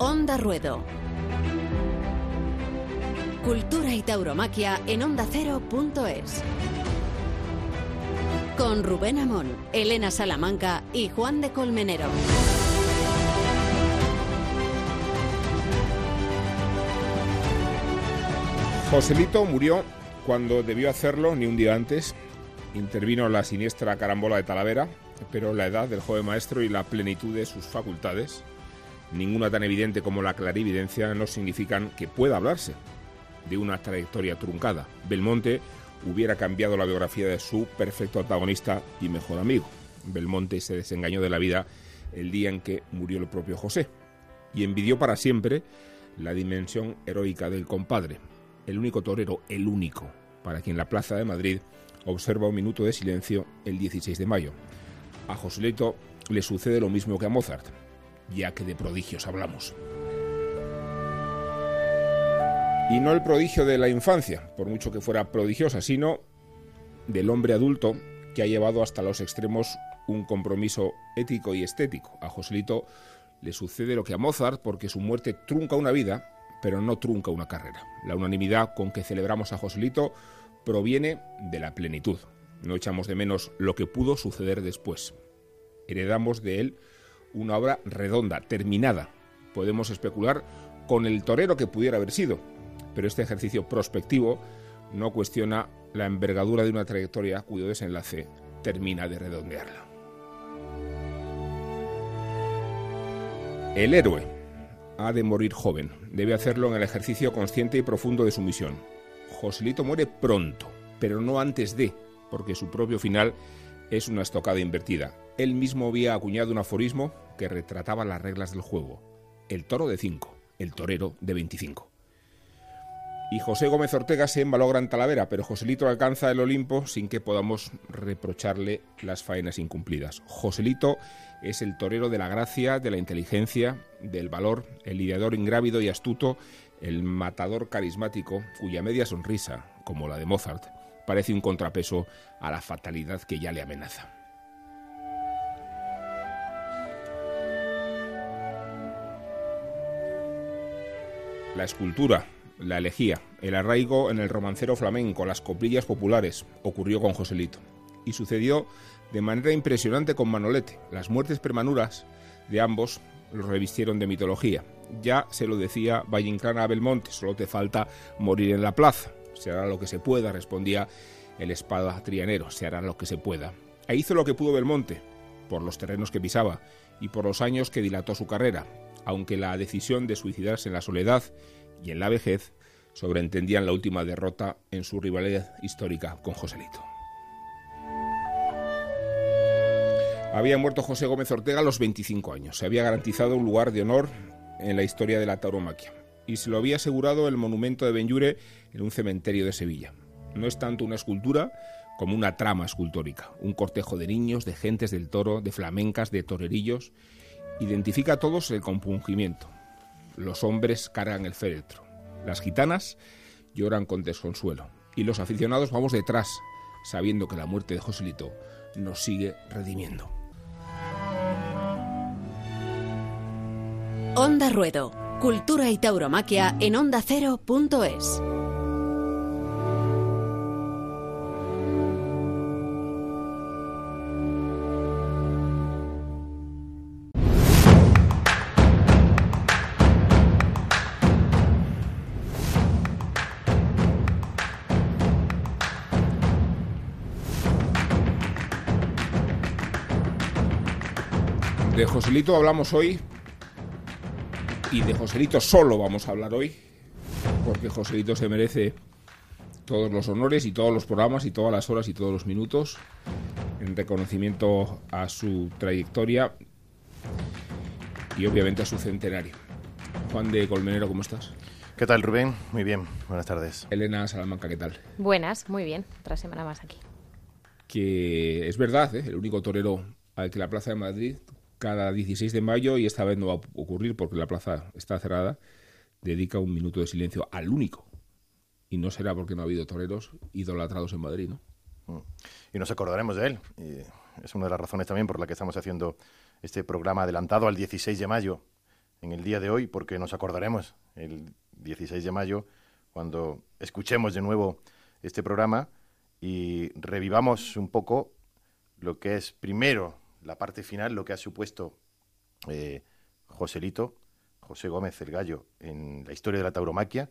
Onda Ruedo. Cultura y tauromaquia en ondacero.es. Con Rubén Amón, Elena Salamanca y Juan de Colmenero. Joselito murió cuando debió hacerlo ni un día antes. Intervino la siniestra carambola de Talavera, pero la edad del joven maestro y la plenitud de sus facultades, ninguna tan evidente como la clarividencia, no significan que pueda hablarse de una trayectoria truncada. Belmonte hubiera cambiado la biografía de su perfecto antagonista y mejor amigo. Belmonte se desengañó de la vida el día en que murió el propio José y envidió para siempre la dimensión heroica del compadre, el único torero, el único, para quien la Plaza de Madrid observa un minuto de silencio el 16 de mayo. A Joselito le sucede lo mismo que a Mozart, ya que de prodigios hablamos. Y no el prodigio de la infancia, por mucho que fuera prodigiosa, sino del hombre adulto que ha llevado hasta los extremos un compromiso ético y estético. A Joselito le sucede lo que a Mozart porque su muerte trunca una vida, pero no trunca una carrera. La unanimidad con que celebramos a Joselito proviene de la plenitud. No echamos de menos lo que pudo suceder después. Heredamos de él una obra redonda, terminada. Podemos especular con el torero que pudiera haber sido, pero este ejercicio prospectivo no cuestiona la envergadura de una trayectoria cuyo desenlace termina de redondearla. El héroe ha de morir joven, debe hacerlo en el ejercicio consciente y profundo de su misión. Joselito muere pronto, pero no antes de, porque su propio final es una estocada invertida. Él mismo había acuñado un aforismo que retrataba las reglas del juego. El toro de 5, el torero de 25 y José Gómez Ortega se embalogra en Talavera, pero Joselito alcanza el Olimpo sin que podamos reprocharle las faenas incumplidas. Joselito es el torero de la gracia, de la inteligencia, del valor, el lidiador ingrávido y astuto, el matador carismático, cuya media sonrisa, como la de Mozart, parece un contrapeso a la fatalidad que ya le amenaza. La escultura, la elegía, el arraigo en el romancero flamenco, las coplillas populares, ocurrió con Joselito. Y sucedió de manera impresionante con Manolete. Las muertes premanuras de ambos los revistieron de mitología. Ya se lo decía Valle Inclán a Belmonte, solo te falta morir en la plaza. Se hará lo que se pueda, respondía el espada trianero, se hará lo que se pueda. E hizo lo que pudo Belmonte, por los terrenos que pisaba y por los años que dilató su carrera, aunque la decisión de suicidarse en la soledad y en la vejez sobreentendían la última derrota en su rivalidad histórica con Joselito. Había muerto José Gómez Ortega a los 25 años. Se había garantizado un lugar de honor en la historia de la tauromaquia y se lo había asegurado el monumento de Benyure en un cementerio de Sevilla. No es tanto una escultura como una trama escultórica, un cortejo de niños, de gentes del toro, de flamencas, de torerillos. Identifica a todos el compungimiento, los hombres cargan el féretro, las gitanas lloran con desconsuelo y los aficionados vamos detrás, sabiendo que la muerte de Joselito nos sigue redimiendo. Onda Ruedo, Cultura y Tauromaquia en ondacero.es. De Joselito hablamos hoy y de Joselito solo vamos a hablar hoy, porque Joselito se merece todos los honores y todos los programas y todas las horas y todos los minutos en reconocimiento a su trayectoria y obviamente a su centenario. Juan de Colmenero, ¿cómo estás? ¿Qué tal, Rubén? Muy bien, buenas tardes. Elena Salamanca, ¿qué tal? Buenas, muy bien, otra semana más aquí. Que es verdad, ¿eh? el único torero al que la Plaza de Madrid cada 16 de mayo, y esta vez no va a ocurrir porque la plaza está cerrada, dedica un minuto de silencio al único. Y no será porque no ha habido toreros idolatrados en Madrid, ¿no? Mm. Y nos acordaremos de él. Y es una de las razones también por la que estamos haciendo este programa adelantado al 16 de mayo, en el día de hoy porque nos acordaremos el 16 de mayo cuando escuchemos de nuevo este programa y revivamos un poco lo que es primero la parte final, lo que ha supuesto eh, Joselito, José Gómez el Gallo, en la historia de la tauromaquia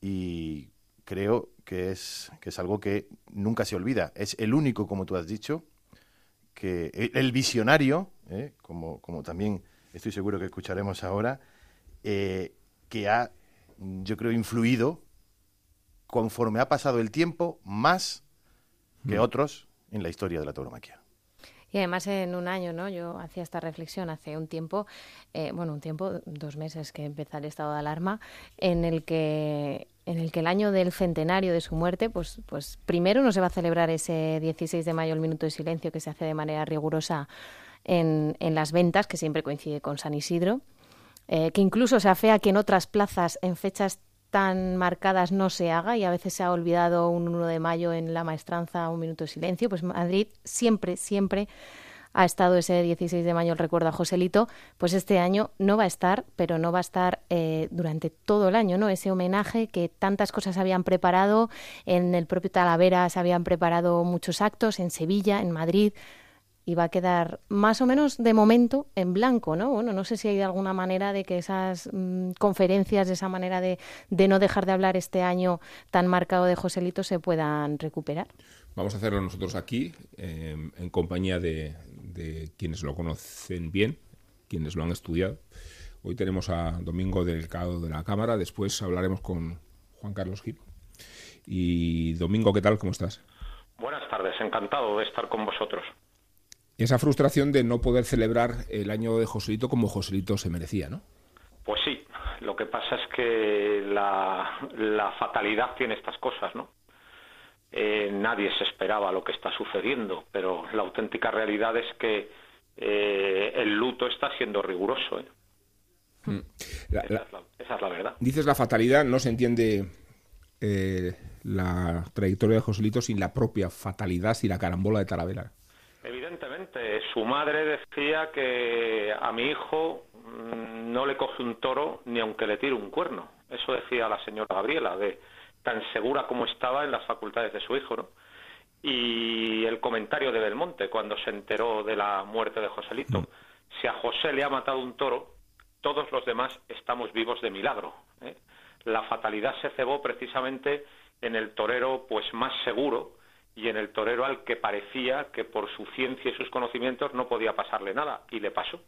y creo que es, que es algo que nunca se olvida. Es el único, como tú has dicho, que el visionario, eh, como, como también estoy seguro que escucharemos ahora, eh, que ha, yo creo, influido conforme ha pasado el tiempo más que mm. otros en la historia de la tauromaquia. Y además en un año, ¿no? Yo hacía esta reflexión hace un tiempo, eh, bueno, un tiempo, dos meses que empezó el estado de alarma, en el que en el que el año del centenario de su muerte, pues, pues primero no se va a celebrar ese 16 de mayo el minuto de silencio que se hace de manera rigurosa en, en las ventas, que siempre coincide con San Isidro, eh, que incluso se afea que en otras plazas en fechas tan marcadas no se haga y a veces se ha olvidado un 1 de mayo en la maestranza un minuto de silencio, pues Madrid siempre, siempre ha estado ese 16 de mayo el recuerdo a Joselito, pues este año no va a estar, pero no va a estar eh, durante todo el año, ¿no? Ese homenaje que tantas cosas habían preparado, en el propio Talavera se habían preparado muchos actos, en Sevilla, en Madrid, y va a quedar más o menos de momento en blanco, ¿no? Bueno, no sé si hay alguna manera de que esas mm, conferencias, de esa manera de, de, no dejar de hablar este año tan marcado de Joselito se puedan recuperar. Vamos a hacerlo nosotros aquí, em, en compañía de, de, quienes lo conocen bien, quienes lo han estudiado. Hoy tenemos a Domingo Delgado de la Cámara, después hablaremos con Juan Carlos Gil. Y Domingo, ¿qué tal? ¿Cómo estás? Buenas tardes, encantado de estar con vosotros esa frustración de no poder celebrar el año de Joselito como Joselito se merecía, ¿no? Pues sí, lo que pasa es que la, fatalidad tiene estas cosas, ¿no? Eh, nadie se esperaba lo que está sucediendo, pero la auténtica realidad es que eh, el luto está siendo riguroso. ¿eh? Mm. esa, es la, verdad. Dices la fatalidad, no se entiende la trayectoria de Joselito sin la propia fatalidad, sin la carambola de Talavera. Evidentemente, su madre decía que a mi hijo mm, no le coge un toro ni aunque le tire un cuerno. Eso decía la señora Gabriela, de tan segura como estaba en las facultades de su hijo, ¿no? Y el comentario de Belmonte cuando se enteró de la muerte de Joselito. Mm. Si a José le ha matado un toro, todos los demás estamos vivos de milagro. ¿eh? La fatalidad se cebó precisamente en el torero pues más seguro, y en el torero al que parecía que por su ciencia y sus conocimientos no podía pasarle nada, y le pasó.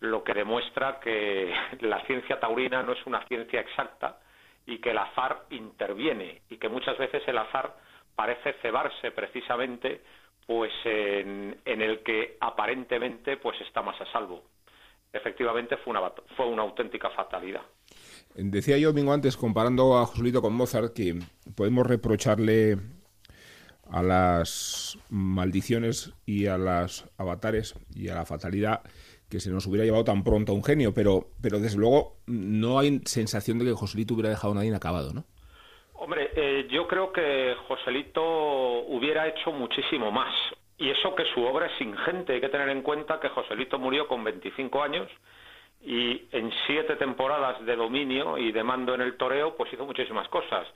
Lo que demuestra que la ciencia taurina no es una ciencia exacta y que el azar interviene y que muchas veces el azar parece cebarse precisamente pues en, el que aparentemente pues está más a salvo. Efectivamente fue una, fue una auténtica fatalidad. Decía yo domingo antes, comparando a Joselito con Mozart, que podemos reprocharle a las maldiciones y a las avatares y a la fatalidad que se nos hubiera llevado tan pronto a un genio, pero, pero desde luego no hay sensación de que Joselito hubiera dejado a nadie inacabado, ¿no? Hombre, eh, yo creo que Joselito hubiera hecho muchísimo más. Y eso que su obra es ingente. Hay que tener en cuenta que Joselito murió con 25 años y en siete temporadas de dominio y de mando en el toreo, pues hizo muchísimas cosas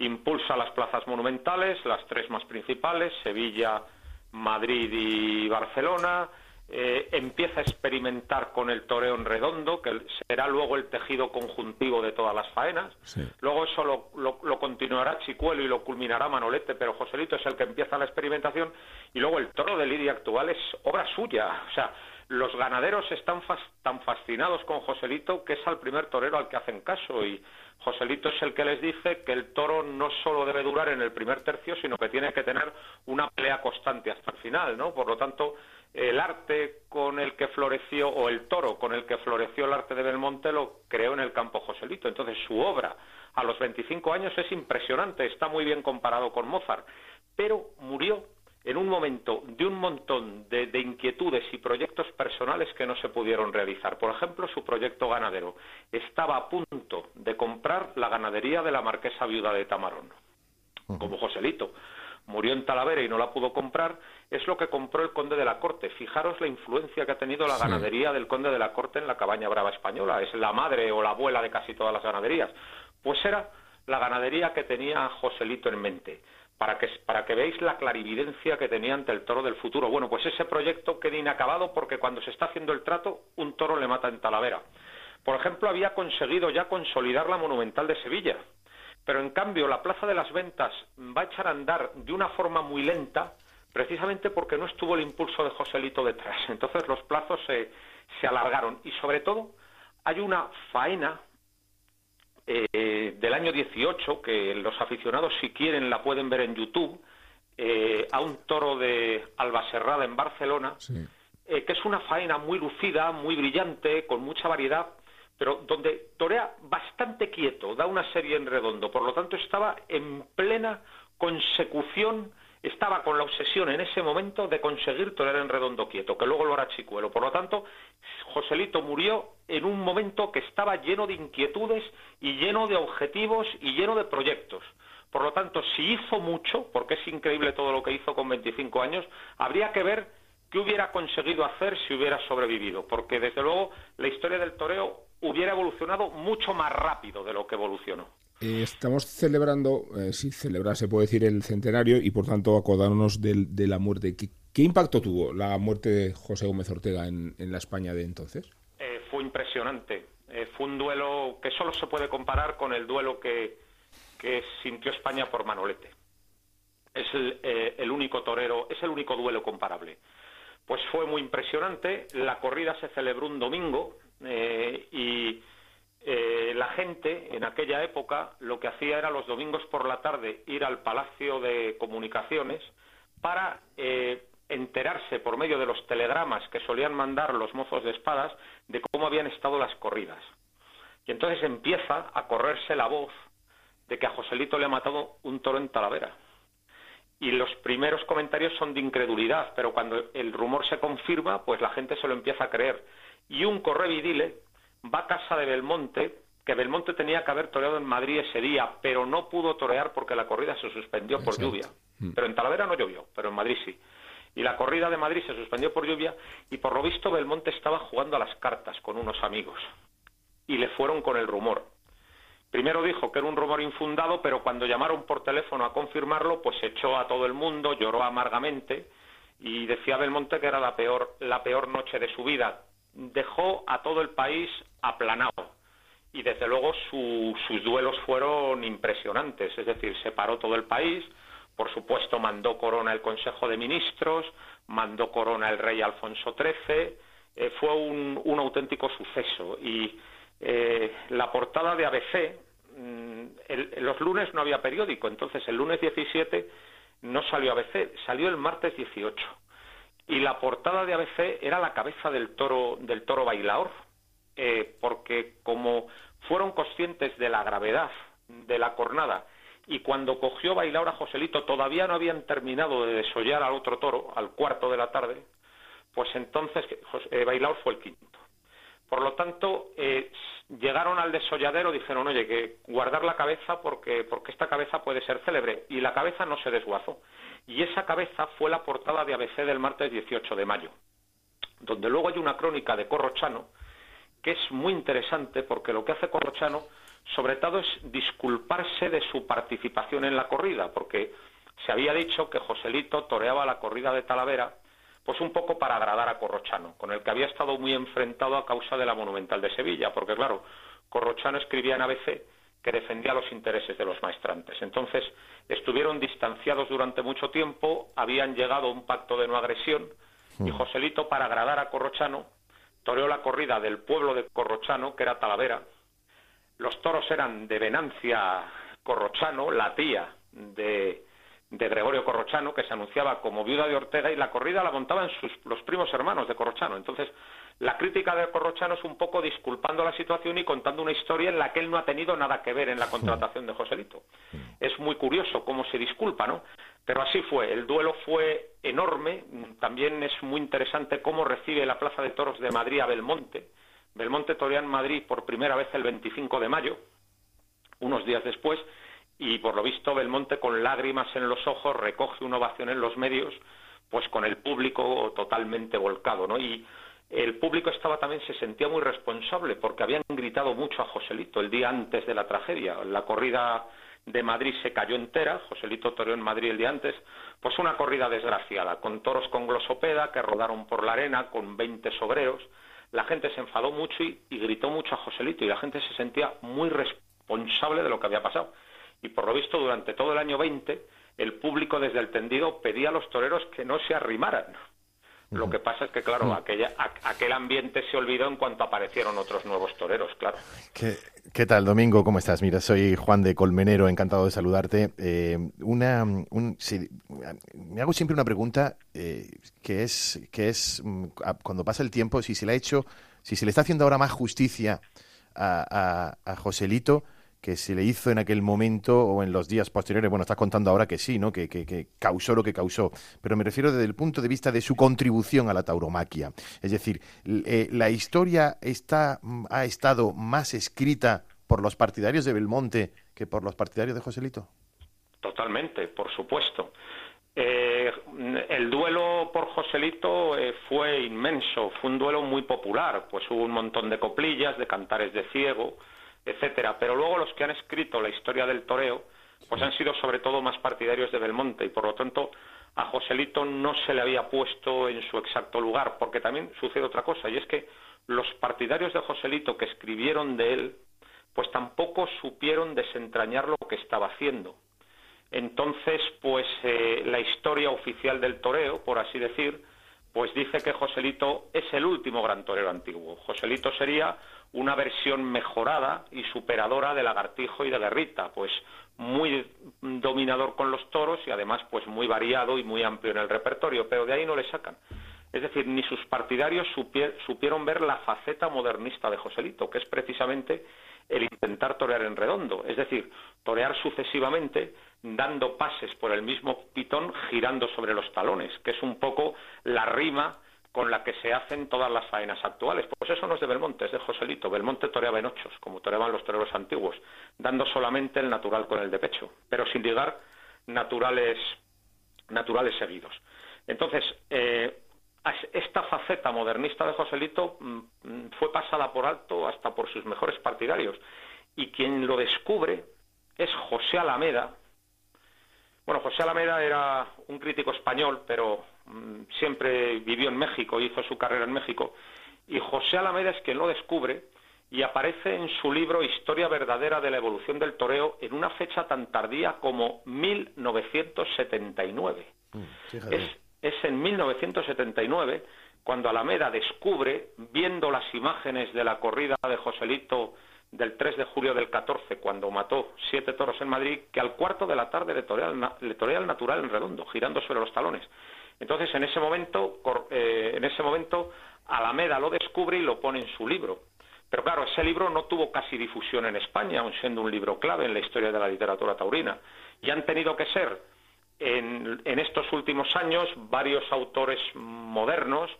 impulsa las plazas monumentales, las tres más principales, Sevilla, Madrid y Barcelona, eh, empieza a experimentar con el toreo en redondo, que será luego el tejido conjuntivo de todas las faenas. Luego eso lo, lo, continuará Chicuelo y lo culminará Manolete, pero Joselito es el que empieza la experimentación. Y luego el toro de Lidia actual es obra suya. O sea, los ganaderos están tan fascinados con Joselito que es al primer torero al que hacen caso y Joselito es el que les dice que el toro no solo debe durar en el primer tercio, sino que tiene que tener una pelea constante hasta el final, ¿no? Por lo tanto, el arte con el que floreció, o el toro con el que floreció el arte de Belmonte lo creó en el campo Joselito. Entonces, su obra a los 25 años es impresionante, está muy bien comparado con Mozart, pero murió en un momento de un montón de, inquietudes y proyectos personales que no se pudieron realizar. Por ejemplo, su proyecto ganadero. Estaba a punto de comprar la ganadería de la marquesa viuda de Tamarón, como Joselito. murió en Talavera y no la pudo comprar, es lo que compró el conde de la Corte. Fijaros la influencia que ha tenido la ganadería del conde de la Corte en la cabaña brava española. Es la madre o la abuela de casi todas las ganaderías. Pues era la ganadería que tenía Joselito en mente. Para que, para que veáis la clarividencia que tenía ante el toro del futuro. Bueno, pues ese proyecto queda inacabado porque cuando se está haciendo el trato, un toro le mata en Talavera. Por ejemplo, había conseguido ya consolidar la Monumental de Sevilla, pero en cambio la Plaza de las Ventas va a echar a andar de una forma muy lenta, precisamente porque no estuvo el impulso de Joselito detrás. Entonces los plazos se, se alargaron y sobre todo hay una faena eh, del año 18, que los aficionados si quieren la pueden ver en YouTube, eh, a un toro de Albaserrada en Barcelona, eh, que es una faena muy lucida, muy brillante, con mucha variedad, pero donde torea bastante quieto, da una serie en redondo, por lo tanto estaba en plena consecución estaba con la obsesión en ese momento de conseguir torear en redondo quieto, que luego lo hará Chicuelo. Por lo tanto, Joselito murió en un momento que estaba lleno de inquietudes y lleno de objetivos y lleno de proyectos. Por lo tanto, si hizo mucho, porque es increíble todo lo que hizo con 25 años, habría que ver qué hubiera conseguido hacer si hubiera sobrevivido, porque desde luego la historia del toreo hubiera evolucionado mucho más rápido de lo que evolucionó. Eh, estamos celebrando, eh, si celebrar se puede decir, el centenario y por tanto acordarnos de, la muerte. ¿Qué, impacto tuvo la muerte de José Gómez Ortega en, la España de entonces? Eh, fue impresionante. fue un duelo que solo se puede comparar con el duelo que, que sintió España por Manolete. Es el, el único torero, es el único duelo comparable. Pues fue muy impresionante. La corrida se celebró un domingo y eh, la gente en aquella época lo que hacía era los domingos por la tarde ir al Palacio de Comunicaciones para eh, enterarse por medio de los telegramas que solían mandar los mozos de espadas de cómo habían estado las corridas. Y entonces empieza a correrse la voz de que a Joselito le ha matado un toro en Talavera. Y los primeros comentarios son de incredulidad, pero cuando el rumor se confirma, pues la gente se lo empieza a creer. Y un correvidile va a casa de Belmonte, que Belmonte tenía que haber toreado en Madrid ese día, pero no pudo torear porque la corrida se suspendió por lluvia. Mm. Pero en Talavera no llovió, pero en Madrid sí. Y la corrida de Madrid se suspendió por lluvia y por lo visto Belmonte estaba jugando a las cartas con unos amigos. Y le fueron con el rumor. Primero dijo que era un rumor infundado, pero cuando llamaron por teléfono a confirmarlo, pues echó a todo el mundo, lloró amargamente y decía Belmonte que era la peor, la peor noche de su vida, dejó a todo el país aplanado. Y desde luego sus duelos fueron impresionantes, es decir, separó todo el país, por supuesto mandó corona el Consejo de Ministros, mandó corona el rey Alfonso XIII, eh, fue un, auténtico suceso. Y eh, la portada de ABC, mm, los lunes no había periódico, entonces el lunes 17 no salió ABC, salió el martes 18 y la portada de ABC era la cabeza del toro del toro bailaor eh, porque como fueron conscientes de la gravedad de la cornada y cuando cogió Bailaor a Joselito todavía no habían terminado de desollar al otro toro al cuarto de la tarde pues entonces eh, Bailaor fue el quinto. Por lo tanto eh, llegaron al desolladero dijeron oye que guardar la cabeza porque porque esta cabeza puede ser célebre y la cabeza no se desguazó y esa cabeza fue la portada de ABC del martes 18 de mayo, donde luego hay una crónica de Corrochano que es muy interesante porque lo que hace Corrochano sobre todo es disculparse de su participación en la corrida, porque se había dicho que Joselito toreaba la corrida de Talavera pues un poco para agradar a Corrochano, con el que había estado muy enfrentado a causa de la Monumental de Sevilla, porque claro, Corrochano escribía en ABC que defendía los intereses de los maestrantes. Entonces, estuvieron distanciados durante mucho tiempo, habían llegado a un pacto de no agresión, y hmm. Joselito, para agradar a Corrochano, toreó la corrida del pueblo de Corrochano, que era Talavera. Los toros eran de Venancia Corrochano, la tía de, de Gregorio Corrochano, que se anunciaba como viuda de Ortega, y la corrida la montaban sus, los primos hermanos de Corrochano. Entonces, la crítica de Corrochano es un poco disculpando la situación y contando una historia en la que él no ha tenido nada que ver en la contratación de Joselito. Es muy curioso cómo se disculpa, ¿no? Pero así fue, el duelo fue enorme, también es muy interesante cómo recibe la Plaza de Toros de Madrid a Belmonte. Belmonte torea en Madrid por primera vez el 25 de mayo, unos días después, y por lo visto Belmonte con lágrimas en los ojos recoge una ovación en los medios, pues con el público totalmente volcado, ¿no? Y el público estaba también se sentía muy responsable porque habían gritado mucho a Joselito el día antes de la tragedia. La corrida de Madrid se cayó entera, Joselito toreó en Madrid el día antes, pues una corrida desgraciada, con toros con glosopeda que rodaron por la arena con 20 sobreros. La gente se enfadó mucho y, gritó mucho a Joselito y la gente se sentía muy responsable de lo que había pasado. Y por lo visto durante todo el año 20 el público desde el tendido pedía a los toreros que no se arrimaran lo que pasa es que, claro, mm. aquella, aquel ambiente se olvidó en cuanto aparecieron otros nuevos toreros, claro. ¿Qué, tal, Domingo? ¿Cómo estás? Mira, soy Juan de Colmenero, encantado de saludarte. Eh, una, me hago siempre una pregunta eh, que es, que es mm, cuando pasa el tiempo, si se le ha hecho, si se le está haciendo ahora más justicia a, a, a Joselito, que se le hizo en aquel momento o en los días posteriores. Bueno, estás contando ahora que sí, ¿no? Que, que, causó lo que causó. Pero me refiero desde el punto de vista de su contribución a la tauromaquia. Es decir, eh, la historia está, mm, ha estado más escrita por los partidarios de Belmonte que por los partidarios de Joselito. Totalmente, por supuesto. Eh, el duelo por Joselito eh, fue inmenso, fue un duelo muy popular, pues hubo un montón de coplillas, de cantares de ciego, etcétera. Pero luego los que han escrito la historia del toreo, pues han sido sobre todo más partidarios de Belmonte y por lo tanto a Joselito no se le había puesto en su exacto lugar, porque también sucede otra cosa, y es que los partidarios de Joselito que escribieron de él, pues tampoco supieron desentrañar lo que estaba haciendo. Entonces, pues eh, la historia oficial del toreo, por así decir, pues dice que Joselito es el último gran torero antiguo. Joselito sería una versión mejorada y superadora de Lagartijo y de Guerrita, pues muy dominador con los toros y además pues muy variado y muy amplio en el repertorio, pero de ahí no le sacan. Es decir, ni sus partidarios supieron ver la faceta modernista de Joselito, que es precisamente el intentar torear en redondo, es decir, torear sucesivamente dando pases por el mismo pitón girando sobre los talones, que es un poco la rima con la que se hacen todas las faenas actuales. Pues eso no es de Belmonte, es de Joselito. Belmonte toreaba en ochos, como toreaban los toreros antiguos, dando solamente el natural con el de pecho, pero sin llegar naturales, naturales seguidos. Entonces, eh, esta faceta modernista de Joselito mm, fue pasada por alto hasta por sus mejores partidarios. Y quien lo descubre es José Alameda. Bueno, José Alameda era un crítico español, pero siempre vivió en México, hizo su carrera en México, y José Alameda es quien lo descubre y aparece en su libro Historia verdadera de la evolución del toreo en una fecha tan tardía como 1979. Mm, es, es en 1979 cuando Alameda descubre, viendo las imágenes de la corrida de Joselito del 3 de julio del 14, cuando mató siete toros en Madrid, que al cuarto de la tarde le torea, le torea el natural en redondo, girando sobre los talones. Entonces, en ese momento, eh, en ese momento, Alameda lo descubre y lo pone en su libro. Pero claro, ese libro no tuvo casi difusión en España, aun siendo un libro clave en la historia de la literatura taurina. Y han tenido que ser, en, estos últimos años, varios autores modernos,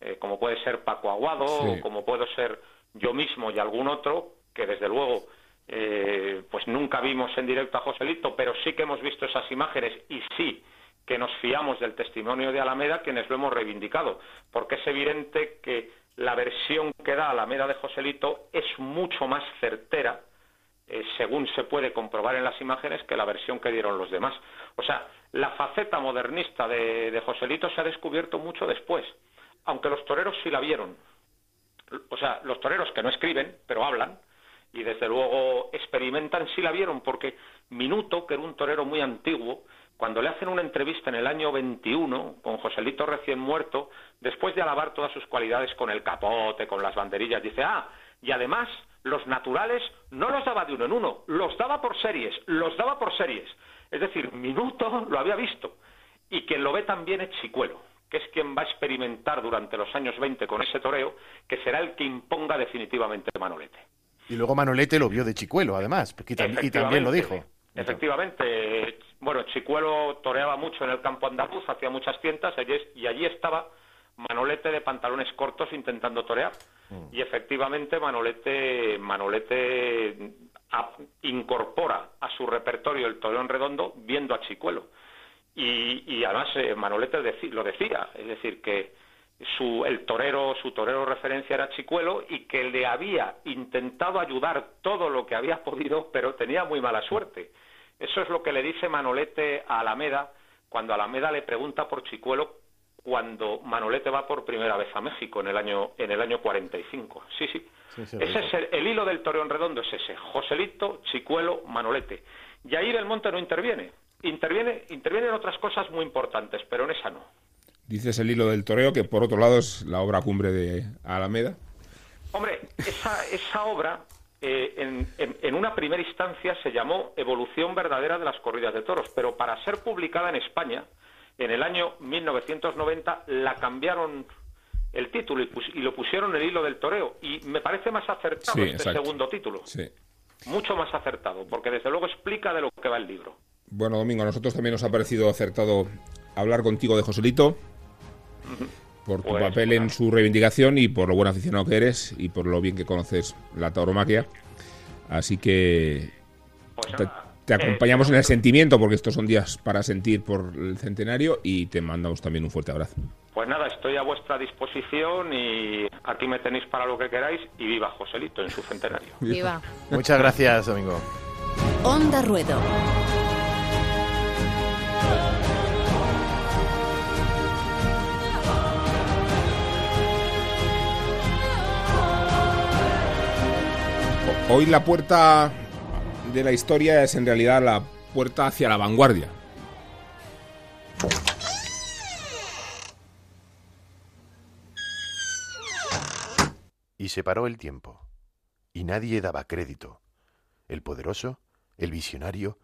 eh, como puede ser Paco Aguado, o como puedo ser yo mismo y algún otro, que desde luego eh, pues nunca vimos en directo a Joselito, pero sí que hemos visto esas imágenes y sí que nos fiamos del testimonio de Alameda quienes lo hemos reivindicado, porque es evidente que la versión que da Alameda de Joselito es mucho más certera, eh, según se puede comprobar en las imágenes, que la versión que dieron los demás. O sea, la faceta modernista de, de Joselito se ha descubierto mucho después, aunque los toreros sí la vieron. O sea, los toreros que no escriben, pero hablan, y desde luego experimentan, sí la vieron, porque Minuto, que era un torero muy antiguo, cuando le hacen una entrevista en el año 21 con Joselito recién muerto, después de alabar todas sus cualidades con el capote, con las banderillas, dice, ah, y además los naturales no los daba de uno en uno, los daba por series, los daba por series. Es decir, Minuto lo había visto. Y quien lo ve también es Chicuelo, que es quien va a experimentar durante los años 20 con ese toreo, que será el que imponga definitivamente Manolete. Y luego Manolete lo vio de Chicuelo, además, y también lo dijo. Efectivamente, bueno, Chicuelo toreaba mucho en el campo andaluz, hacía muchas tientas y allí estaba Manolete de pantalones cortos intentando torear. Mm. Y efectivamente Manolete, Manolete incorpora a su repertorio el toreón redondo viendo a Chicuelo. Y, además eh, Manolete lo decía, es decir, que su, el torero, su torero referencia era Chicuelo y que le había intentado ayudar todo lo que había podido, pero tenía muy mala suerte. Eso es lo que le dice Manolete a Alameda cuando Alameda le pregunta por Chicuelo cuando Manolete va por primera vez a México en el año en el año 45. Sí, sí. ese es el, hilo del Toreón Redondo es ese, Joselito, Chicuelo, Manolete. Y ahí Belmonte no interviene. Interviene intervienen otras cosas muy importantes, pero en esa no. Dices el hilo del toreo, que por otro lado es la obra cumbre de Alameda. Hombre, esa, esa obra eh, en, en, una primera instancia se llamó Evolución verdadera de las corridas de toros, pero para ser publicada en España, en el año 1990 la cambiaron el título y, lo pusieron el hilo del toreo. Y me parece más acertado este segundo título. Mucho más acertado, porque desde luego explica de lo que va el libro. Bueno, Domingo, a nosotros también nos ha parecido acertado hablar contigo de Joselito, por tu pues, papel en su reivindicación y por lo buen aficionado que eres y por lo bien que conoces la tauromaquia. Así que pues te acompañamos en el sentimiento, porque estos son días para sentir por el centenario y te mandamos también un fuerte abrazo. Pues nada, estoy a vuestra disposición y aquí me tenéis para lo que queráis y viva Joselito en su centenario. Viva. Muchas gracias, Domingo. Onda Ruedo. Hoy la puerta de la historia es en realidad la puerta hacia la vanguardia. Y se paró el tiempo, y nadie daba crédito. El poderoso, el visionario,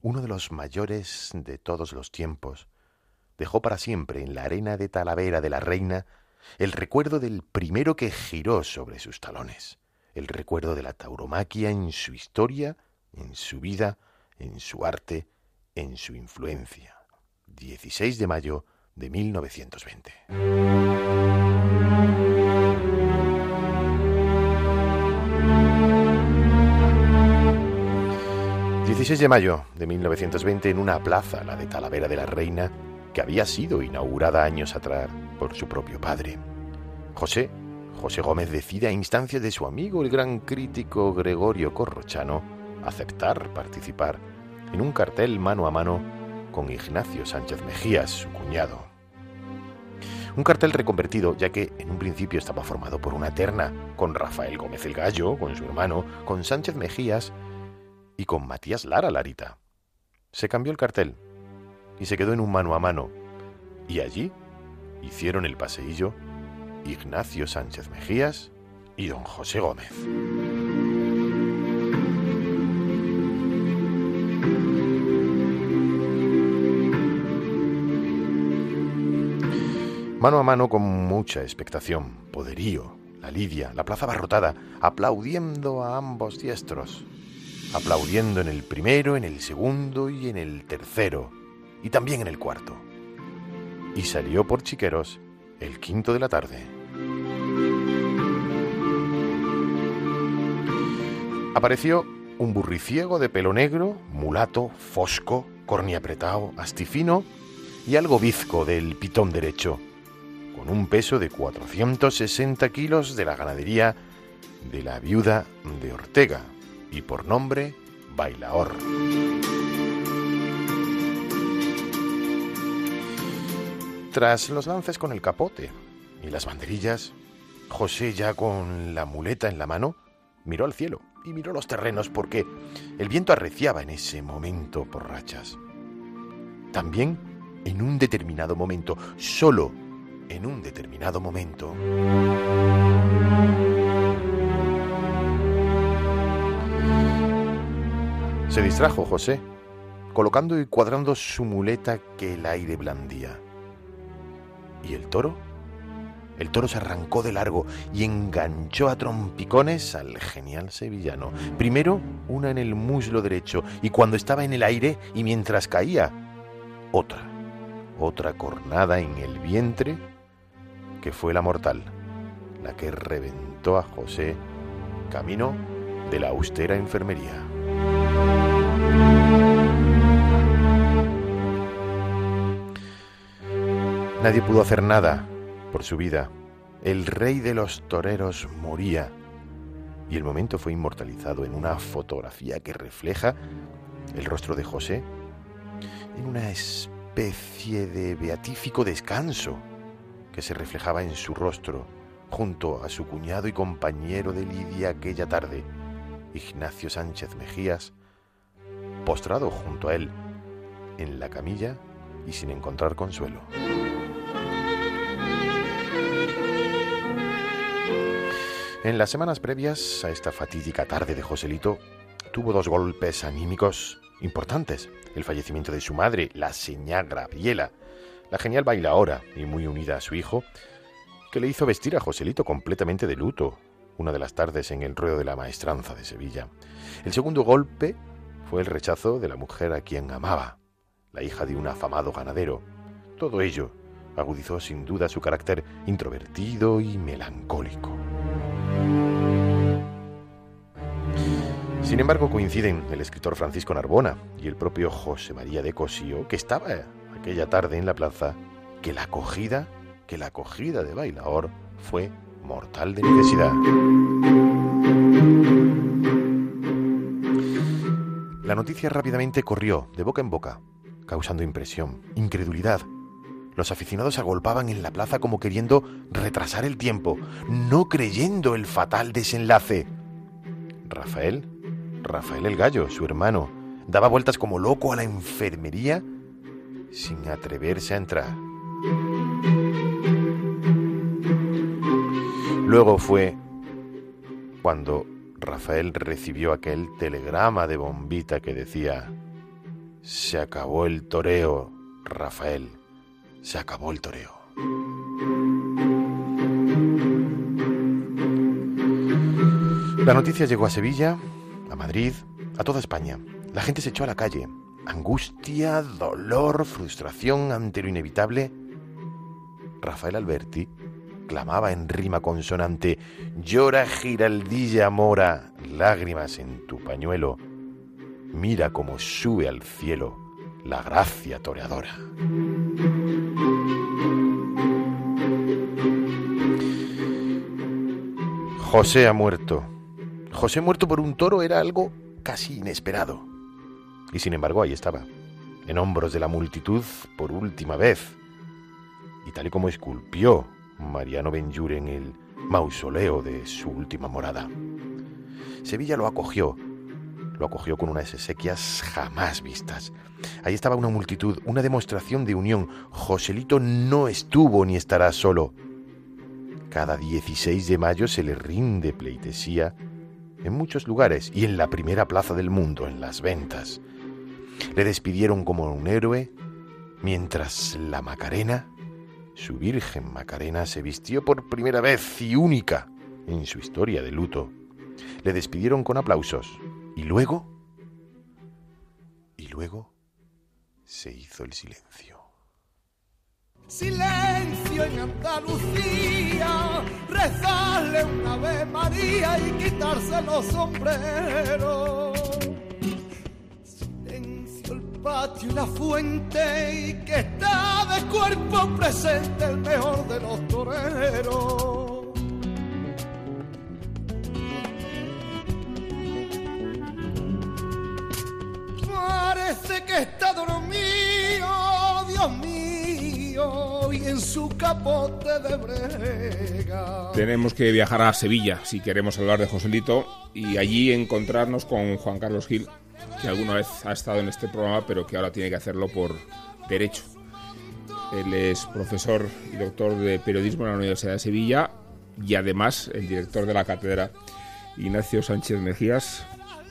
uno de los mayores de todos los tiempos, dejó para siempre en la arena de Talavera de la Reina el recuerdo del primero que giró sobre sus talones, el recuerdo de la tauromaquia en su historia en su vida, en su arte, en su influencia. 16 de mayo de 1920. 16 de mayo de 1920 en una plaza, la de Talavera de la Reina, que había sido inaugurada años atrás por su propio padre. José, José Gómez decide a instancias de su amigo el gran crítico Gregorio Corrochano aceptar participar en un cartel mano a mano con Ignacio Sánchez Mejías, su cuñado. Un cartel reconvertido, ya que en un principio estaba formado por una terna, con Rafael Gómez el Gallo, con su hermano, con Sánchez Mejías y con Matías Lara Larita. Se cambió el cartel y se quedó en un mano a mano, y allí hicieron el paseillo Ignacio Sánchez Mejías y don José Gómez. Mano a mano con mucha expectación, poderío, la lidia, la plaza abarrotada, aplaudiendo a ambos diestros, aplaudiendo en el primero, en el segundo y en el tercero, y también en el cuarto. Y salió por Chiqueros el quinto de la tarde. Apareció un burriciego de pelo negro, mulato, fosco, corniapretao, astifino y algo bizco del pitón derecho con un peso de 460 kilos de la ganadería de la viuda de Ortega y por nombre Bailaor. Tras los lances con el capote y las banderillas, José ya con la muleta en la mano miró al cielo y miró los terrenos porque el viento arreciaba en ese momento por rachas. También en un determinado momento, solo en un determinado momento. Se distrajo José, colocando y cuadrando su muleta que el aire blandía. ¿Y el toro? El toro se arrancó de largo y enganchó a trompicones al genial sevillano. Primero una en el muslo derecho y cuando estaba en el aire y mientras caía, otra, otra cornada en el vientre que fue la mortal, la que reventó a José camino de la austera enfermería. Nadie pudo hacer nada por su vida. El rey de los toreros moría y el momento fue inmortalizado en una fotografía que refleja el rostro de José en una especie de beatífico descanso que se reflejaba en su rostro junto a su cuñado y compañero de lidia aquella tarde, Ignacio Sánchez Mejías, postrado junto a él en la camilla y sin encontrar consuelo. En las semanas previas a esta fatídica tarde de Joselito, tuvo dos golpes anímicos importantes. El fallecimiento de su madre, la señora Graviela, la genial bailaora y muy unida a su hijo, que le hizo vestir a Joselito completamente de luto una de las tardes en el ruedo de la maestranza de Sevilla. El segundo golpe fue el rechazo de la mujer a quien amaba, la hija de un afamado ganadero. Todo ello agudizó sin duda su carácter introvertido y melancólico. Sin embargo, coinciden el escritor Francisco Narbona y el propio José María de Cosío, que estaba aquella tarde en la plaza, que la acogida, que la acogida de Bailaor fue mortal de necesidad. La noticia rápidamente corrió de boca en boca, causando impresión, incredulidad. Los aficionados agolpaban en la plaza como queriendo retrasar el tiempo, no creyendo el fatal desenlace. Rafael Rafael el Gallo, su hermano, daba vueltas como loco a la enfermería sin atreverse a entrar. Luego fue cuando Rafael recibió aquel telegrama de bombita que decía, se acabó el toreo, Rafael, se acabó el toreo. La noticia llegó a Sevilla a Madrid, a toda España. La gente se echó a la calle. Angustia, dolor, frustración ante lo inevitable. Rafael Alberti clamaba en rima consonante, llora giraldilla mora, lágrimas en tu pañuelo, mira cómo sube al cielo la gracia toreadora. José ha muerto, José muerto por un toro era algo casi inesperado. Y sin embargo ahí estaba, en hombros de la multitud por última vez. Y tal y como esculpió Mariano Benjure en el mausoleo de su última morada. Sevilla lo acogió, lo acogió con unas exequias jamás vistas. Ahí estaba una multitud, una demostración de unión. Joselito no estuvo ni estará solo. Cada 16 de mayo se le rinde pleitesía en muchos lugares y en la primera plaza del mundo, en las ventas. Le despidieron como un héroe, mientras la Macarena, su Virgen Macarena, se vistió por primera vez y única en su historia de luto. Le despidieron con aplausos y luego, y luego se hizo el silencio. Silencio en Andalucía, rezarle una vez María y quitarse los sombreros. Silencio el patio y la fuente y que está de cuerpo presente el mejor de los toreros. Parece que está dormido, Dios mío, y en su capote de brega. Tenemos que viajar a Sevilla si queremos hablar de Joselito y allí encontrarnos con Juan Carlos Gil, que alguna vez ha estado en este programa, pero que ahora tiene que hacerlo por derecho. Él es profesor y doctor de periodismo en la Universidad de Sevilla y además el director de la cátedra Ignacio Sánchez Mejías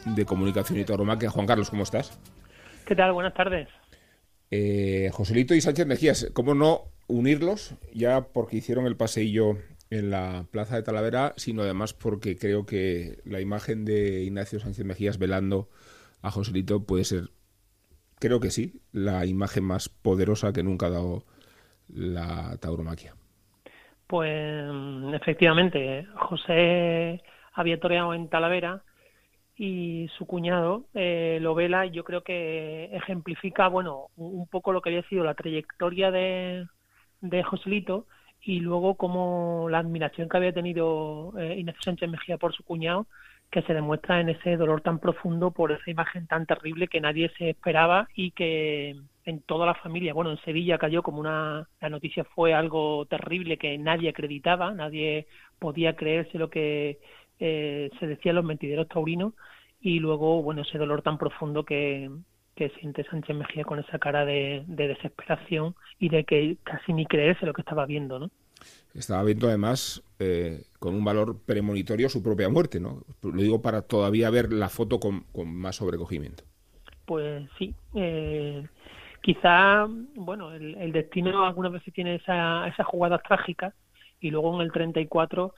de Comunicación y Tauromaquia. Juan Carlos, ¿cómo estás? ¿Qué tal? Buenas tardes. Eh, Joselito y Sánchez Mejías, ¿cómo no unirlos? Ya porque hicieron el paseillo en la Plaza de Talavera, sino además porque creo que la imagen de Ignacio Sánchez Mejías velando a Joselito puede ser, creo que sí, la imagen más poderosa que nunca ha dado la tauromaquia. Pues efectivamente, José había toreado en Talavera y su cuñado eh, lo vela y yo creo que ejemplifica, bueno, un poco lo que había sido la trayectoria de, de Joselito y luego como la admiración que había tenido eh, Inés Sánchez Mejía por su cuñado, que se demuestra en ese dolor tan profundo por esa imagen tan terrible que nadie se esperaba y que en toda la familia, bueno, en Sevilla cayó como una, la noticia fue algo terrible que nadie acreditaba, nadie podía creerse lo que eh, se decía los mentideros taurinos y luego, bueno, ese dolor tan profundo que, que siente Sánchez Mejía con esa cara de, desesperación y de que casi ni creerse lo que estaba viendo, ¿no? Estaba viendo además eh, con un valor premonitorio su propia muerte, ¿no? Lo digo para todavía ver la foto con, más sobrecogimiento. Pues sí. Eh, quizá, bueno, el, el, destino algunas veces tiene esa, esas jugadas trágicas y luego en el 34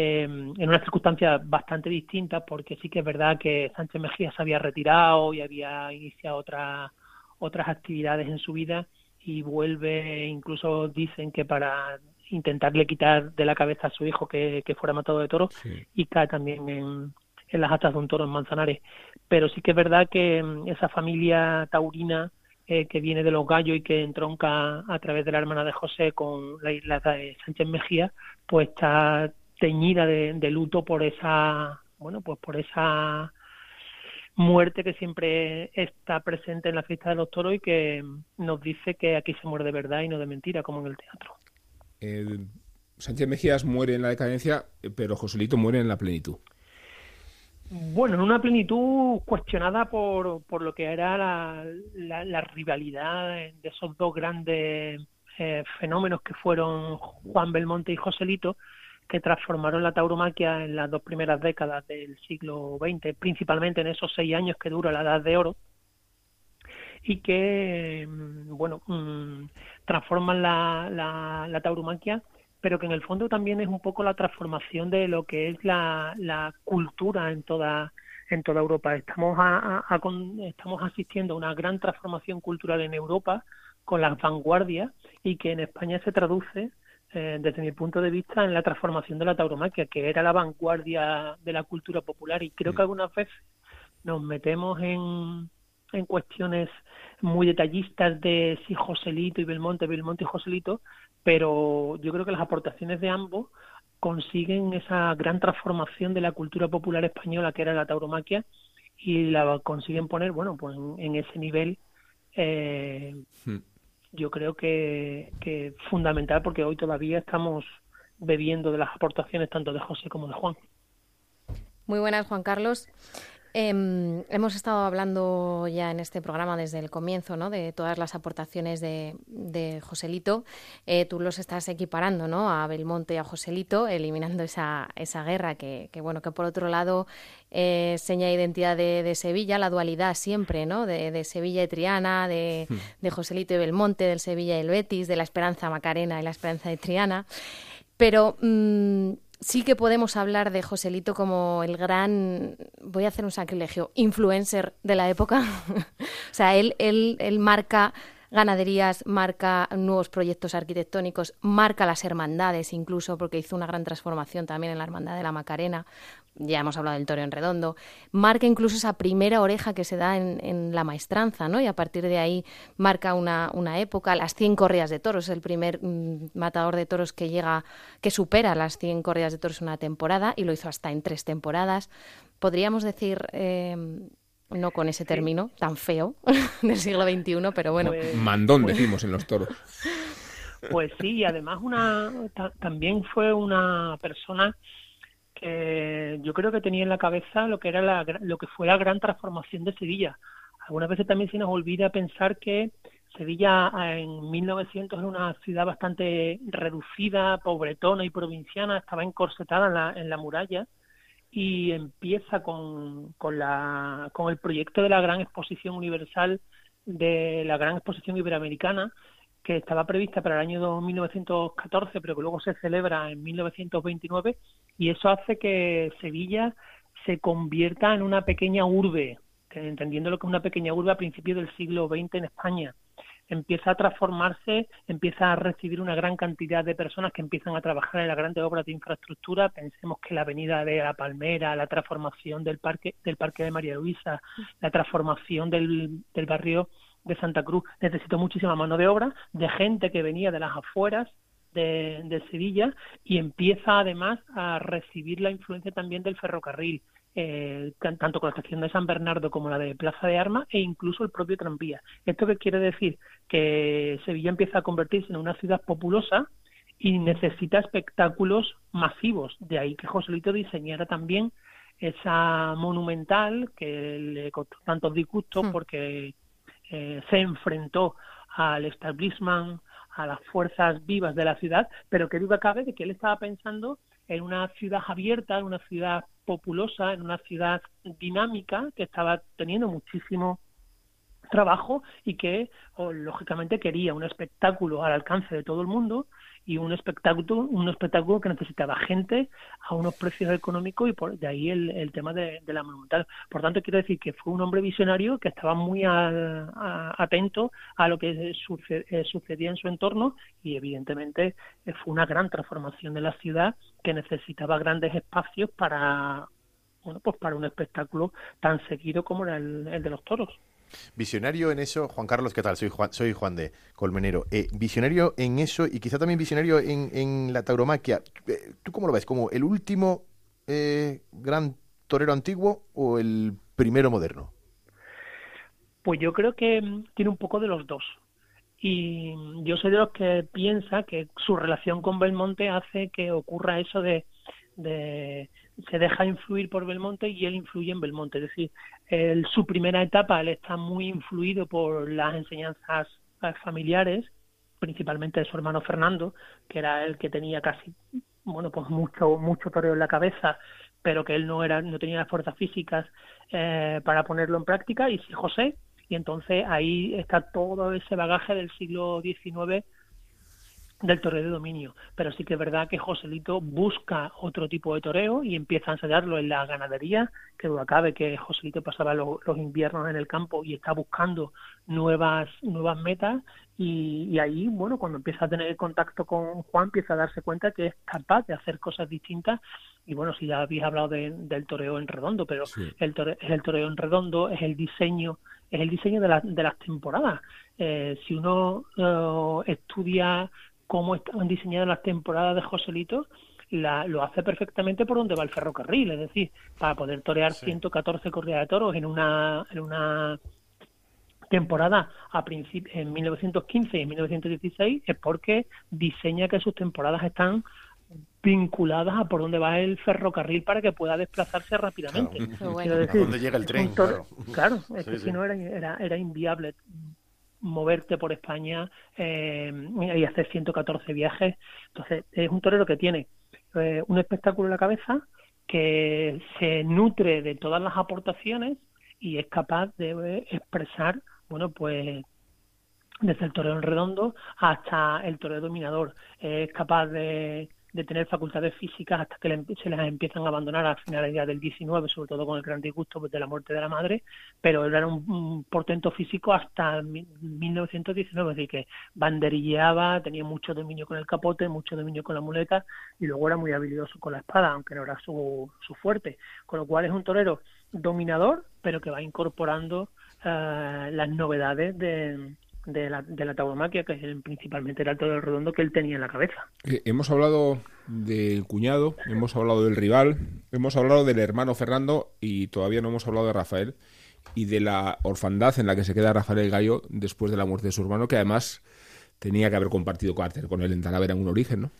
eh, en unas circunstancias bastante distintas, porque sí que es verdad que Sánchez Mejía se había retirado y había iniciado otras otras actividades en su vida y vuelve, incluso dicen que para intentarle quitar de la cabeza a su hijo que, fuera matado de toro y cae también en, en las atas de un toro en Manzanares. Pero sí que es verdad que mm, esa familia taurina eh, que viene de los gallos y que entronca a través de la hermana de José con la isla de Sánchez Mejía, pues está teñida de, luto por esa, bueno, pues por esa muerte que siempre está presente en la fiesta de los toros y que nos dice que aquí se muere de verdad y no de mentira, como en el teatro. Sánchez Mejías muere en la decadencia, pero Joselito muere en la plenitud. Bueno, en una plenitud cuestionada por, por lo que era la, la, rivalidad de esos dos grandes eh, fenómenos que fueron Juan Belmonte y Joselito, que transformaron la tauromaquia en las dos primeras décadas del siglo XX, principalmente en esos seis años que dura la Edad de Oro, y que, mm, bueno, mm, transforman la, la, la tauromaquia, pero que en el fondo también es un poco la transformación de lo que es la, cultura en toda en toda Europa. Estamos, a, estamos asistiendo a una gran transformación cultural en Europa con las vanguardias y que en España se traduce eh, desde mi punto de vista, en la transformación de la tauromaquia, que era la vanguardia de la cultura popular. Y creo que algunas veces nos metemos en, en cuestiones muy detallistas de si Joselito y Belmonte, Belmonte y Joselito, pero yo creo que las aportaciones de ambos consiguen esa gran transformación de la cultura popular española que era la tauromaquia y la consiguen poner, bueno, pues en, ese nivel eh, hmm yo creo que, que fundamental porque hoy todavía estamos bebiendo de las aportaciones tanto de José como de Juan. Muy buenas, Juan Carlos. Em, hemos estado hablando ya en este programa desde el comienzo ¿no? de todas las aportaciones de, de Joselito. Eh, tú los estás equiparando ¿no? a Belmonte y a Joselito, eliminando esa, esa guerra que, que, bueno, que por otro lado eh, seña identidad de, Sevilla, la dualidad siempre, ¿no? de, Sevilla y Triana, de, hmm. de Joselito y Belmonte, del Sevilla y el Betis, de la Esperanza Macarena y la Esperanza de Triana. Pero mm, sí que podemos hablar de Joselito como el gran, voy a hacer un sacrilegio, influencer de la época. o sea, él, él, él marca ganaderías, marca nuevos proyectos arquitectónicos, marca las hermandades incluso, porque hizo una gran transformación también en la Hermandad de la Macarena, ya hemos hablado del toro en redondo, marca incluso esa primera oreja que se da en, la maestranza, ¿no? Y a partir de ahí marca una, una época, las 100 corridas de toros, el primer mm, matador de toros que llega, que supera las 100 corridas de toros en una temporada y lo hizo hasta en tres temporadas. Podríamos decir... Eh, no con ese término tan feo del siglo XXI, pero bueno. Pues, Mandón pues decimos en los toros. Pues sí, y además una también fue una persona que yo creo que tenía en la cabeza lo que era la, lo que fue la gran transformación de Sevilla. Algunas veces también se nos olvida pensar que Sevilla en 1900 era una ciudad bastante reducida, pobretona y provinciana, estaba encorsetada en la, en la muralla y empieza con, con, la, con el proyecto de la Gran Exposición Universal de la Gran Exposición Iberoamericana, que estaba prevista para el año 1914, pero que luego se celebra en 1929, y eso hace que Sevilla se convierta en una pequeña urbe, entendiendo lo que es una pequeña urbe a principios del siglo XX en España. empieza a transformarse, empieza a recibir una gran cantidad de personas que empiezan a trabajar en las grandes obras de infraestructura. Pensemos que la avenida de la Palmera, la transformación del parque, del parque de María Luisa, la transformación del, del barrio de Santa Cruz necesitó muchísima mano de obra, de gente que venía de las afueras de, de Sevilla y empieza además a recibir la influencia también del ferrocarril eh, tanto con la estación de San Bernardo como la de Plaza de Armas e incluso el propio tranvía. ¿Esto qué quiere decir? Que Sevilla empieza a convertirse en una ciudad populosa y necesita espectáculos masivos. De ahí que Joselito diseñara también esa monumental que le costó tantos disgustos hmm. porque eh, se enfrentó al establishment, a las fuerzas vivas de la ciudad, pero que duda cabe de que él estaba pensando en una ciudad abierta, en una ciudad populosa, en una ciudad dinámica que estaba teniendo muchísimo trabajo y que lógicamente quería un espectáculo al alcance de todo el mundo y un espectáculo un espectáculo que necesitaba gente a unos precios económicos y por de ahí el, tema de, la monumental. Por tanto quiero decir que fue un hombre visionario que estaba muy atento a lo que eh, sucedía en su entorno y evidentemente eh, fue una gran transformación de la ciudad que necesitaba grandes espacios para bueno pues para un espectáculo tan seguido como era el de los toros Visionario en eso, Juan Carlos, ¿qué tal? Soy Juan, soy Juan de Colmenero. Eh, visionario en eso y quizá también visionario en, la tauromaquia. Eh, ¿Tú cómo lo ves? ¿Como el último eh, gran torero antiguo o el primero moderno? Pues yo creo que tiene un poco de los dos. Y yo soy de los que piensa que su relación con Belmonte hace que ocurra eso de, de se deja influir por Belmonte y él influye en Belmonte. Es decir, su primera etapa él está muy influido por las enseñanzas familiares, principalmente de su hermano Fernando, que era el que tenía casi, bueno, pues mucho, mucho toreo en la cabeza, pero que él no era, no tenía las fuerzas físicas eh, para ponerlo en práctica, y sí José, y entonces ahí está todo ese bagaje del siglo XIX del toreo de dominio. Pero sí que es verdad que Joselito busca otro tipo de toreo y empieza a ensayarlo en la ganadería, que duda cabe que Joselito pasaba los, inviernos en el campo y está buscando nuevas, nuevas metas y, ahí, bueno, cuando empieza a tener contacto con Juan, empieza a darse cuenta que es capaz de hacer cosas distintas y bueno, si ya habéis hablado del toreo en redondo, pero el toreo, es el toreo en redondo, es el diseño, es el diseño de, de las temporadas. Eh, si uno eh, estudia cómo están diseñadas las temporadas de Joselito, la, lo hace perfectamente por donde va el ferrocarril, es decir, para poder torear 114 corridas de toros en una, en una temporada a en 1915 y 1916 es porque diseña que sus temporadas están vinculadas a por donde va el ferrocarril para que pueda desplazarse rápidamente. Claro. ¿A dónde llega el tren? Claro, es que si no era, era, era inviable moverte por España eh, y hacer 114 viajes. Entonces, es un torero que tiene eh, un espectáculo en la cabeza, que se nutre de todas las aportaciones y es capaz de expresar, bueno, pues desde el torero en redondo hasta el torero dominador. Es capaz de de tener facultades físicas hasta que se las empiezan a abandonar a finales del 19, sobre todo con el gran disgusto pues, de la muerte de la madre, pero era un, portento físico hasta 1919, es decir, que banderilleaba, tenía mucho dominio con el capote, mucho dominio con la muleta y luego era muy habilidoso con la espada, aunque no era su, su fuerte, con lo cual es un torero dominador, pero que va incorporando eh, las novedades de de la, de la tauromaquia, que es principalmente era todo el redondo que él tenía en la cabeza. Eh, hemos hablado del cuñado, hemos hablado del rival, hemos hablado del hermano Fernando y todavía no hemos hablado de Rafael y de la orfandad en la que se queda Rafael el Gallo después de la muerte de su hermano, que además tenía que haber compartido cárter con él en Talavera en un origen, ¿no?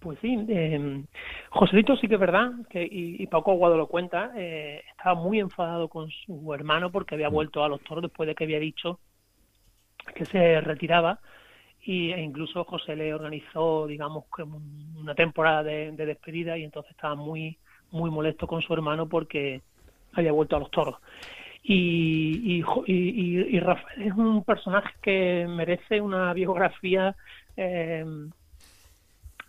Pues sí, eh, Joselito sí que es verdad, que, y, y Paco Aguado lo cuenta, eh, estaba muy enfadado con su hermano porque había mm. vuelto a los toros después de que había dicho que se retiraba y, e incluso José le organizó, digamos, una temporada de, despedida y entonces estaba muy, muy molesto con su hermano porque había vuelto a los toros. Y, y, Rafael es un personaje que merece una biografía eh,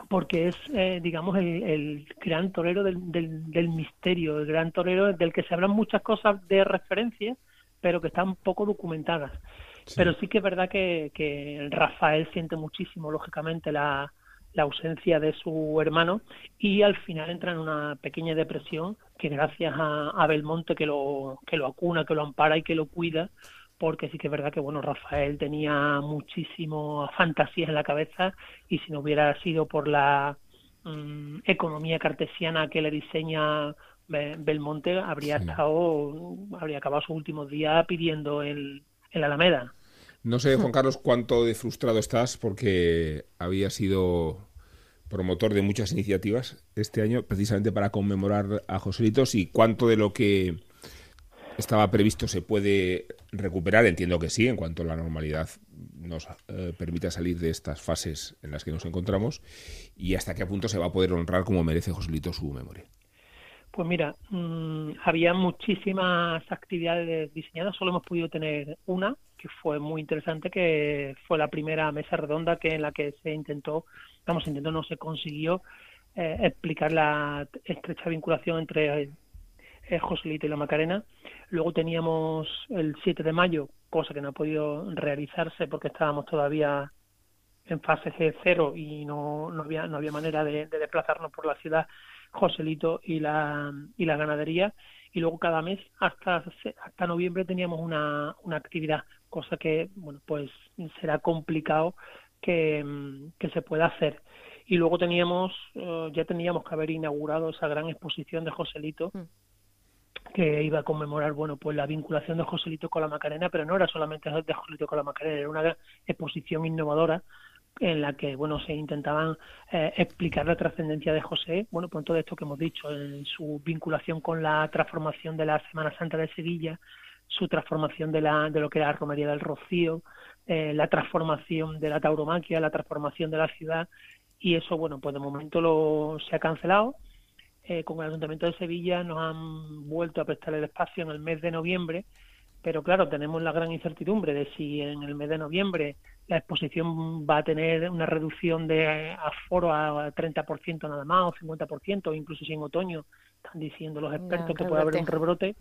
porque es, eh, digamos, el, el, gran torero del, del, del, misterio, el gran torero del que se hablan muchas cosas de referencia, pero que están poco documentadas. Pero sí que es verdad que, que Rafael siente muchísimo, lógicamente, la, la ausencia de su hermano y al final entra en una pequeña depresión que gracias a, Belmonte que lo, que lo acuna, que lo ampara y que lo cuida, porque sí que es verdad que bueno Rafael tenía muchísimo fantasías en la cabeza y si no hubiera sido por la mm, economía cartesiana que le diseña Belmonte habría estado habría acabado sus últimos días pidiendo el, el Alameda no sé, Juan Carlos, cuánto de frustrado estás porque había sido promotor de muchas iniciativas este año precisamente para conmemorar a Joselitos y cuánto de lo que estaba previsto se puede recuperar. Entiendo que sí, en cuanto la normalidad nos eh, permita salir de estas fases en las que nos encontramos y hasta qué punto se va a poder honrar como merece Joselito su memoria. Pues mira, mm, había muchísimas actividades diseñadas, solo hemos podido tener una, que fue muy interesante, que fue la primera mesa redonda que en la que se intentó, vamos, intentó, no se consiguió eh, explicar la estrecha vinculación entre eh, Joselito y la Macarena. Luego teníamos el 7 de mayo, cosa que no ha podido realizarse porque estábamos todavía en fase G0 y no, no, había, no había manera de desplazarnos por la ciudad Joselito y la, y la ganadería y luego cada mes hasta hasta noviembre teníamos una, una actividad cosa que bueno pues será complicado que, que se pueda hacer y luego teníamos eh, ya teníamos que haber inaugurado esa gran exposición de Joselito mm. que iba a conmemorar bueno pues la vinculación de Joselito con la Macarena pero no era solamente de Joselito con la Macarena era una exposición innovadora en la que bueno se intentaban eh, explicar la trascendencia de José, bueno, pues todo esto que hemos dicho, en su vinculación con la transformación de la Semana Santa de Sevilla, su transformación de, la, de lo que era Romería del Rocío, eh, la transformación de la tauromaquia, la transformación de la ciudad, y eso, bueno, pues de momento lo, se ha cancelado. Eh, con el Ayuntamiento de Sevilla nos han vuelto a prestar el espacio en el mes de noviembre, pero claro, tenemos la gran incertidumbre de si en el mes de noviembre la exposición va a tener una reducción de aforo a 30% nada más, o 50%, incluso si en otoño están diciendo los expertos que puede haber un rebrote,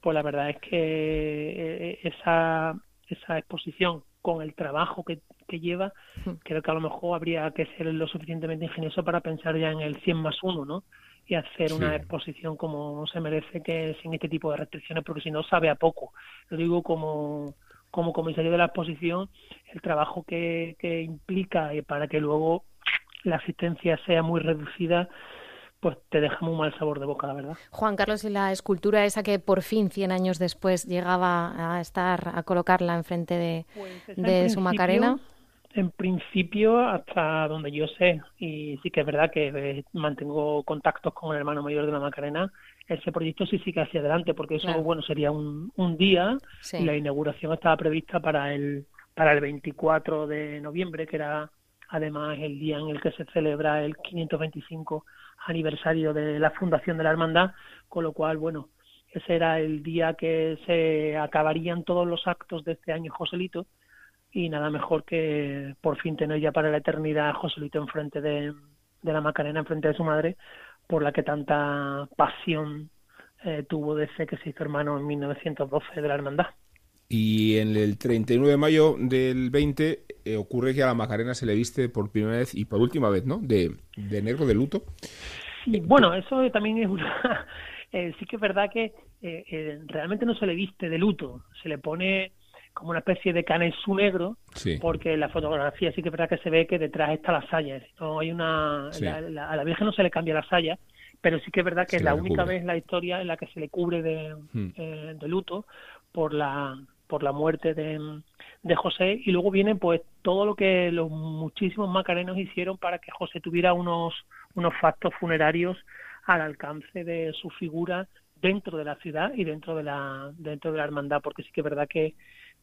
pues la verdad es que eh, esa, esa exposición con el trabajo que, que lleva, creo que a lo mejor habría que ser lo suficientemente ingenioso para pensar ya en el 100 más 1, ¿no? y hacer una exposición como se merece que sin este tipo de restricciones porque si no sabe a poco. Lo digo como como comisario de la exposición el trabajo que, que implica para que luego la asistencia sea muy reducida pues te deja muy mal sabor de boca, la verdad. Juan Carlos, y la escultura esa que por fin, 100 años después, llegaba a estar, a colocarla enfrente de, pues de su Macarena. En principio, hasta donde yo sé, y sí que es verdad que eh, mantengo contactos con el hermano mayor de la Macarena, ese proyecto sí sigue hacia adelante, porque eso, bueno, sería un, un día. Y la inauguración estaba prevista para el, para el 24 de noviembre, que era además el día en el que se celebra el 525 aniversario de la fundación de la hermandad, con lo cual, bueno, ese era el día que se acabarían todos los actos de este año Joselito y nada mejor que por fin tener ya para la eternidad a Joselito enfrente de, de la Macarena, enfrente de su madre, por la que tanta pasión eh, tuvo desde que se hizo hermano en 1912 de la hermandad. Y en el 39 de mayo del 20 eh, ocurre que a la Macarena se le viste por primera vez y por última vez, ¿no? De, de negro, de luto. Sí, bueno, eso también es una... Eh, sí que es verdad que realmente no se le viste de luto, se le pone como una especie de canesú negro, porque en la fotografía sí que es verdad que se ve que detrás está la saya. No hay una, a la Virgen no se le cambia la saya, pero sí que es verdad que es la, única vez en la historia en la que se le cubre de, hmm. eh, de luto por la por la muerte de, de José y luego viene pues todo lo que los muchísimos macarenos hicieron para que José tuviera unos unos factos funerarios al alcance de su figura dentro de la ciudad y dentro de la dentro de la hermandad porque sí que es verdad que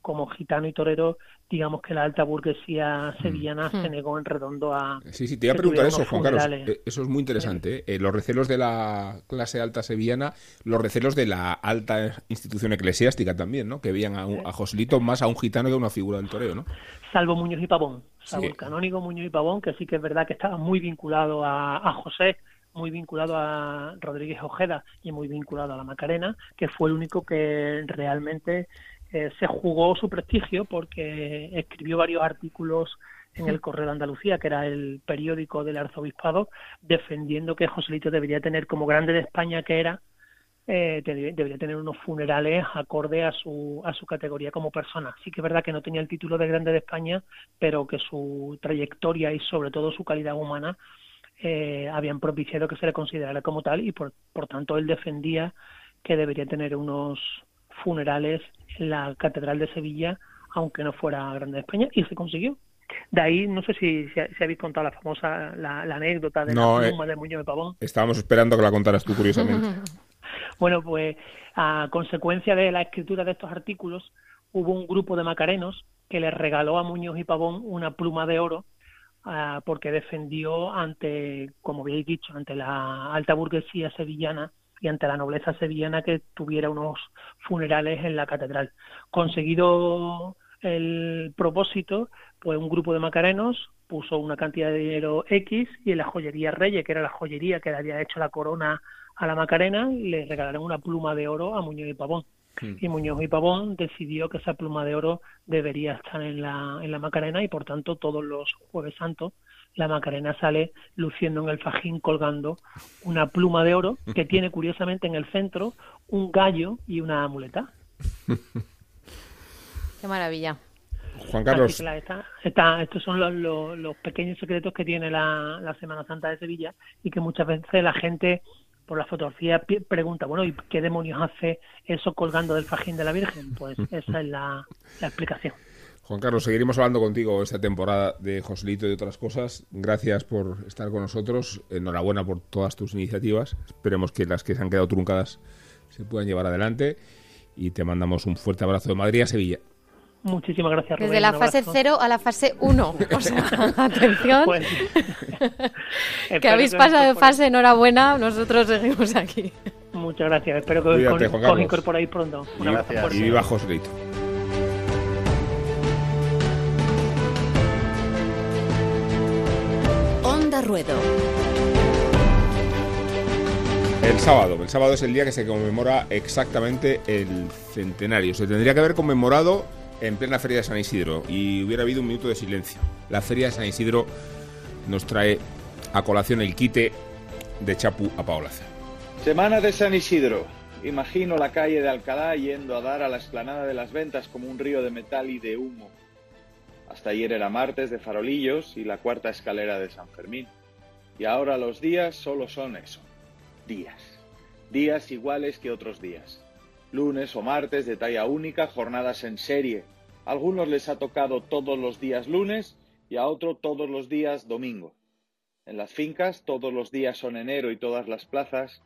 como gitano y torero, digamos que la alta burguesía mm. sevillana se hmm. negó en redondo a... Sí, sí, te iba a preguntar eso, Juan Carlos. Eh, eso es muy interesante. ¿eh? los recelos de la clase alta sevillana, los recelos de la alta institución eclesiástica también, ¿no? Que veían a, a Joselito más a un gitano que a una figura del torero, ¿no? Salvo Muñoz y Pavón. Salvo el canónigo Muñoz y Pavón, que sí que es verdad que estaba muy vinculado a, a José muy vinculado a Rodríguez Ojeda y muy vinculado a la Macarena, que fue el único que realmente eh, se jugó su prestigio porque escribió varios artículos en el Correo de Andalucía, que era el periódico del arzobispado, defendiendo que Joselito debería tener, como grande de España que era, eh, debería tener unos funerales acorde a su, a su categoría como persona. Sí que es verdad que no tenía el título de grande de España, pero que su trayectoria y sobre todo su calidad humana eh, habían propiciado que se le considerara como tal y por, por tanto él defendía que debería tener unos funerales en la Catedral de Sevilla, aunque no fuera grande de España, y se consiguió. De ahí, no sé si, si, habéis contado la famosa la, anécdota de la pluma eh, de Muñoz de Pavón. Estábamos esperando que la contaras tú, curiosamente. bueno, pues a consecuencia de la escritura de estos artículos, hubo un grupo de macarenos que le regaló a Muñoz y Pavón una pluma de oro ah, porque defendió ante, como habéis dicho, ante la alta burguesía sevillana y ante la nobleza sevillana que tuviera unos funerales en la catedral. Conseguido el propósito, pues un grupo de macarenos puso una cantidad de dinero X y en la joyería Reyes, que era la joyería que le había hecho la corona a la Macarena, le regalaron una pluma de oro a Muñoz y Pavón. Hmm. Y Muñoz y Pavón decidió que esa pluma de oro debería estar en la, en la Macarena y por tanto todos los jueves santos la Macarena sale luciendo en el fajín colgando una pluma de oro que tiene curiosamente en el centro un gallo y una muleta. Qué maravilla. Juan Carlos. estos son los, pequeños secretos que tiene la, Semana Santa de Sevilla y que muchas veces la gente por la fotografía pregunta, bueno, ¿y qué demonios hace eso colgando del fajín de la Virgen? Pues esa es la, explicación. Juan Carlos, seguiremos hablando contigo esta temporada de Joselito y de otras cosas. Gracias por estar con nosotros. Enhorabuena por todas tus iniciativas. Esperemos que las que se han quedado truncadas se puedan llevar adelante. Y te mandamos un fuerte abrazo de Madrid a Sevilla. Muchísimas gracias. Desde la fase 0 a la fase 1. O sea, atención. Pues, que habéis pasado de fase, enhorabuena. Nosotros seguimos aquí. Muchas gracias. Espero que os incorporéis pronto. Un Y viva Joselito. Ruedo. El sábado. El sábado es el día que se conmemora exactamente el centenario. Se tendría que haber conmemorado en plena Feria de San Isidro y hubiera habido un minuto de silencio. La Feria de San Isidro nos trae a colación el quite de Chapu a Paola. Semana de San Isidro. Imagino la calle de Alcalá yendo a dar a la explanada de las ventas como un río de metal y de humo. Hasta ayer era martes de farolillos y la cuarta escalera de San Fermín. Y ahora los días solo son eso, días. Días iguales que otros días lunes o martes de talla única, jornadas en serie. A algunos les ha tocado todos los días lunes y a otro todos los días domingo. En las fincas todos los días son enero y todas las plazas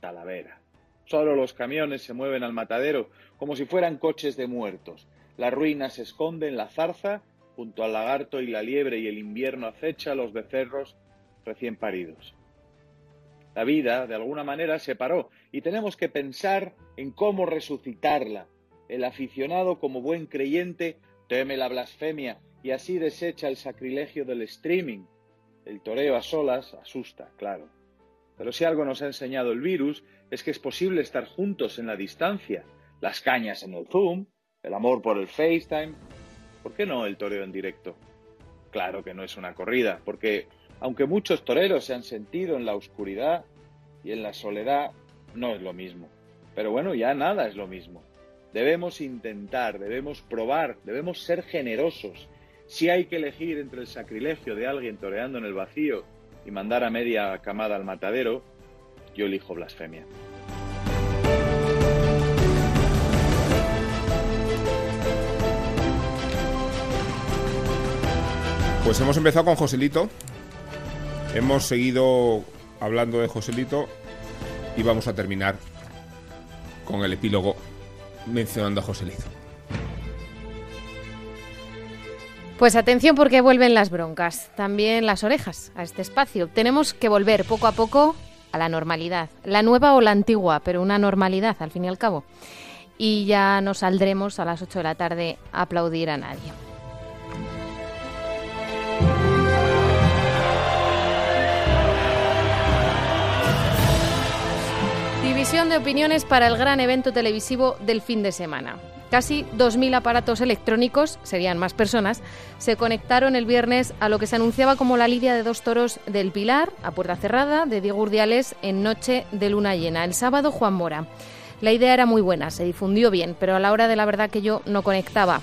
talavera. Solo los camiones se mueven al matadero como si fueran coches de muertos. La ruina se esconde en la zarza junto al lagarto y la liebre y el invierno acecha a los becerros recién paridos. La vida, de alguna manera, se paró y tenemos que pensar en cómo resucitarla. El aficionado, como buen creyente, teme la blasfemia y así desecha el sacrilegio del streaming. El toreo a solas asusta, claro. Pero si algo nos ha enseñado el virus es que es posible estar juntos en la distancia. Las cañas en el Zoom, el amor por el FaceTime. ¿Por qué no el toreo en directo? Claro que no es una corrida, porque aunque muchos toreros se han sentido en la oscuridad y en la soledad, no es lo mismo. Pero bueno, ya nada es lo mismo. Debemos intentar, debemos probar, debemos ser generosos. Si hay que elegir entre el sacrilegio de alguien toreando en el vacío y mandar a media camada al matadero, yo elijo blasfemia. Pues hemos empezado con Joselito, Hemos seguido hablando de Joselito y vamos a terminar con el epílogo mencionando a Joselito. Pues atención porque vuelven las broncas, también las orejas a este espacio. Tenemos que volver poco a poco a la normalidad, la nueva o la antigua, pero una normalidad al fin y al cabo. Y ya nos saldremos a las 8 de la tarde a aplaudir a nadie. De opiniones para el gran evento televisivo del fin de semana. Casi 2.000 aparatos electrónicos, serían más personas, se conectaron el viernes a lo que se anunciaba como la lidia de dos toros del Pilar, a puerta cerrada, de Diego Urdiales, en noche de luna llena. El sábado, Juan Mora. La idea era muy buena, se difundió bien, pero a la hora de la verdad que yo no conectaba.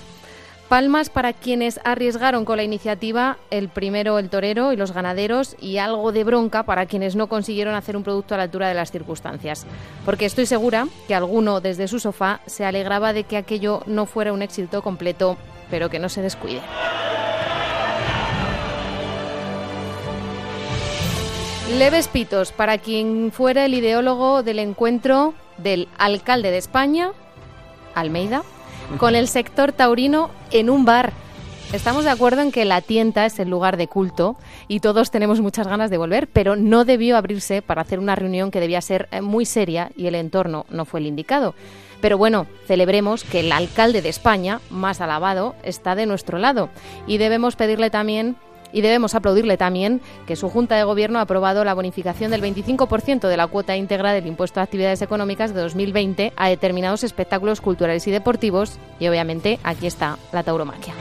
Palmas para quienes arriesgaron con la iniciativa, el primero el torero y los ganaderos, y algo de bronca para quienes no consiguieron hacer un producto a la altura de las circunstancias. Porque estoy segura que alguno desde su sofá se alegraba de que aquello no fuera un éxito completo, pero que no se descuide. Leves pitos para quien fuera el ideólogo del encuentro del alcalde de España, Almeida, con el sector taurino en un bar. Estamos de acuerdo en que la tienta es el lugar de culto y todos tenemos muchas ganas de volver, pero no debió abrirse para hacer una reunión que debía ser eh, muy seria y el entorno no fue el indicado. Pero bueno, celebremos que el alcalde de España, más alabado, está de nuestro lado y debemos pedirle también y debemos aplaudirle también que su Junta de Gobierno ha aprobado la bonificación del 25% de la cuota íntegra del impuesto a actividades económicas de 2020 a determinados espectáculos culturales y deportivos y obviamente aquí está la tauromaquia.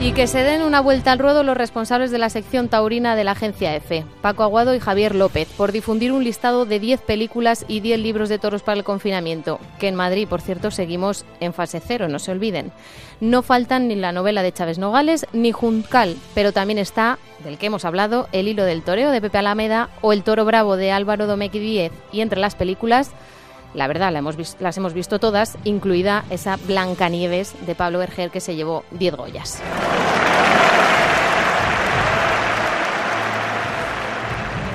Y que se den una vuelta al ruedo los responsables de la sección taurina de la agencia EFE, Paco Aguado y Javier López, por difundir un listado de 10 películas y 10 libros de toros para el confinamiento, que en Madrid, por cierto, seguimos en fase cero, no se olviden. No faltan ni la novela de Chávez Nogales ni Juncal, pero también está, del que hemos hablado, El hilo del toreo de Pepe Alameda o El toro bravo de Álvaro Domecq Díez, y entre las películas la verdad, las hemos visto todas, incluida esa Blancanieves de Pablo Berger que se llevó 10 Goyas.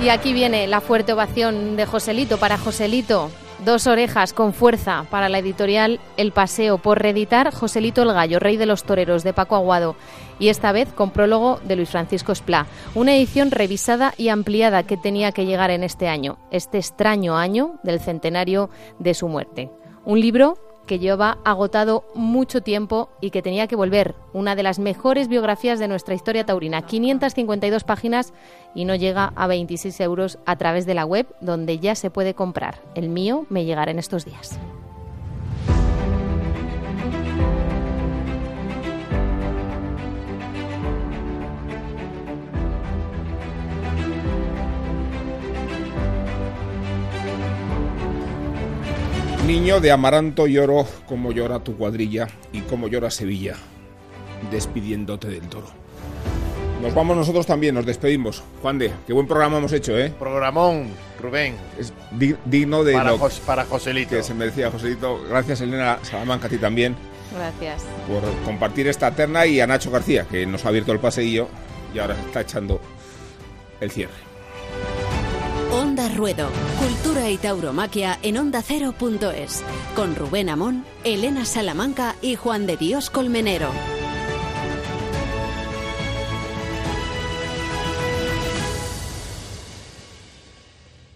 Y aquí viene la fuerte ovación de Joselito para Joselito. Dos orejas con fuerza para la editorial El Paseo por reeditar Joselito el Gallo, Rey de los Toreros de Paco Aguado y esta vez con prólogo de Luis Francisco Esplá. Una edición revisada y ampliada que tenía que llegar en este año, este extraño año del centenario de su muerte. Un libro que lleva agotado mucho tiempo y que tenía que volver. Una de las mejores biografías de nuestra historia taurina. 552 páginas y no llega a 26 euros a través de la web donde ya se puede comprar. El mío me llegará en estos días. Niño de amaranto lloro como llora tu cuadrilla y como llora Sevilla, despidiéndote del toro. Nos vamos nosotros también, nos despedimos. Juan de, qué buen programa hemos hecho, ¿eh? Programón, Rubén. Es digno de para, lo para Joselito. que se merecía Joselito. Gracias, Elena Salamanca, a ti también. Gracias. Por compartir esta terna y a Nacho García, que nos ha abierto el paseillo y ahora está echando el cierre. Cultura y Tauromaquia en ondacero.es, con Rubén Amón, Elena Salamanca y Juan de Dios Colmenero.